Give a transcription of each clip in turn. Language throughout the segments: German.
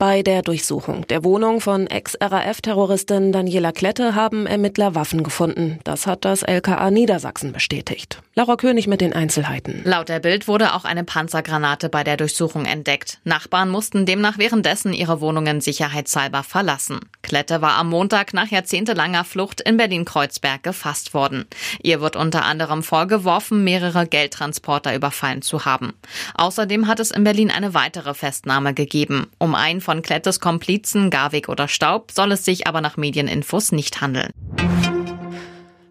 Bei der Durchsuchung der Wohnung von Ex-RAF-Terroristin Daniela Klette haben Ermittler Waffen gefunden. Das hat das LKA Niedersachsen bestätigt. Laura König mit den Einzelheiten. Laut der Bild wurde auch eine Panzergranate bei der Durchsuchung entdeckt. Nachbarn mussten demnach währenddessen ihre Wohnungen sicherheitshalber verlassen. Klette war am Montag nach jahrzehntelanger Flucht in Berlin-Kreuzberg gefasst worden. Ihr wird unter anderem vorgeworfen, mehrere Geldtransporter überfallen zu haben. Außerdem hat es in Berlin eine weitere Festnahme gegeben. Um einen von Klettes Komplizen, Garwig oder Staub, soll es sich aber nach Medieninfos nicht handeln.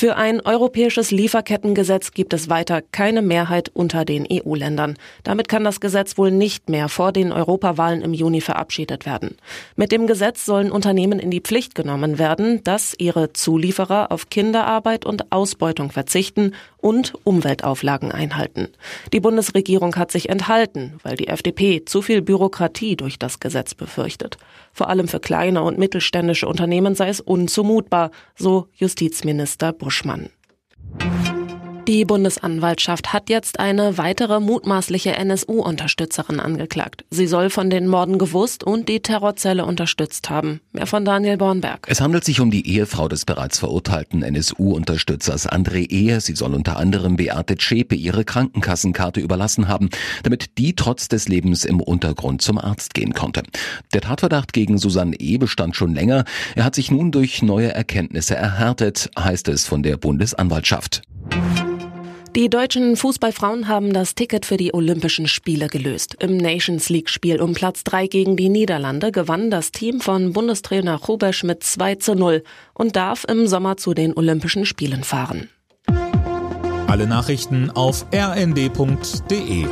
Für ein europäisches Lieferkettengesetz gibt es weiter keine Mehrheit unter den EU-Ländern. Damit kann das Gesetz wohl nicht mehr vor den Europawahlen im Juni verabschiedet werden. Mit dem Gesetz sollen Unternehmen in die Pflicht genommen werden, dass ihre Zulieferer auf Kinderarbeit und Ausbeutung verzichten und Umweltauflagen einhalten. Die Bundesregierung hat sich enthalten, weil die FDP zu viel Bürokratie durch das Gesetz befürchtet. Vor allem für kleine und mittelständische Unternehmen sei es unzumutbar, so Justizminister Buschmann. Die Bundesanwaltschaft hat jetzt eine weitere mutmaßliche NSU-Unterstützerin angeklagt. Sie soll von den Morden gewusst und die Terrorzelle unterstützt haben. Mehr von Daniel Bornberg. Es handelt sich um die Ehefrau des bereits verurteilten NSU-Unterstützers André Ehe. Sie soll unter anderem Beate Zschäpe ihre Krankenkassenkarte überlassen haben, damit die trotz des Lebens im Untergrund zum Arzt gehen konnte. Der Tatverdacht gegen Susanne E. bestand schon länger. Er hat sich nun durch neue Erkenntnisse erhärtet, heißt es von der Bundesanwaltschaft. Die deutschen Fußballfrauen haben das Ticket für die Olympischen Spiele gelöst. Im Nations League Spiel um Platz 3 gegen die Niederlande gewann das Team von Bundestrainer Rubesch mit 2 zu 0 und darf im Sommer zu den Olympischen Spielen fahren. Alle Nachrichten auf rnd.de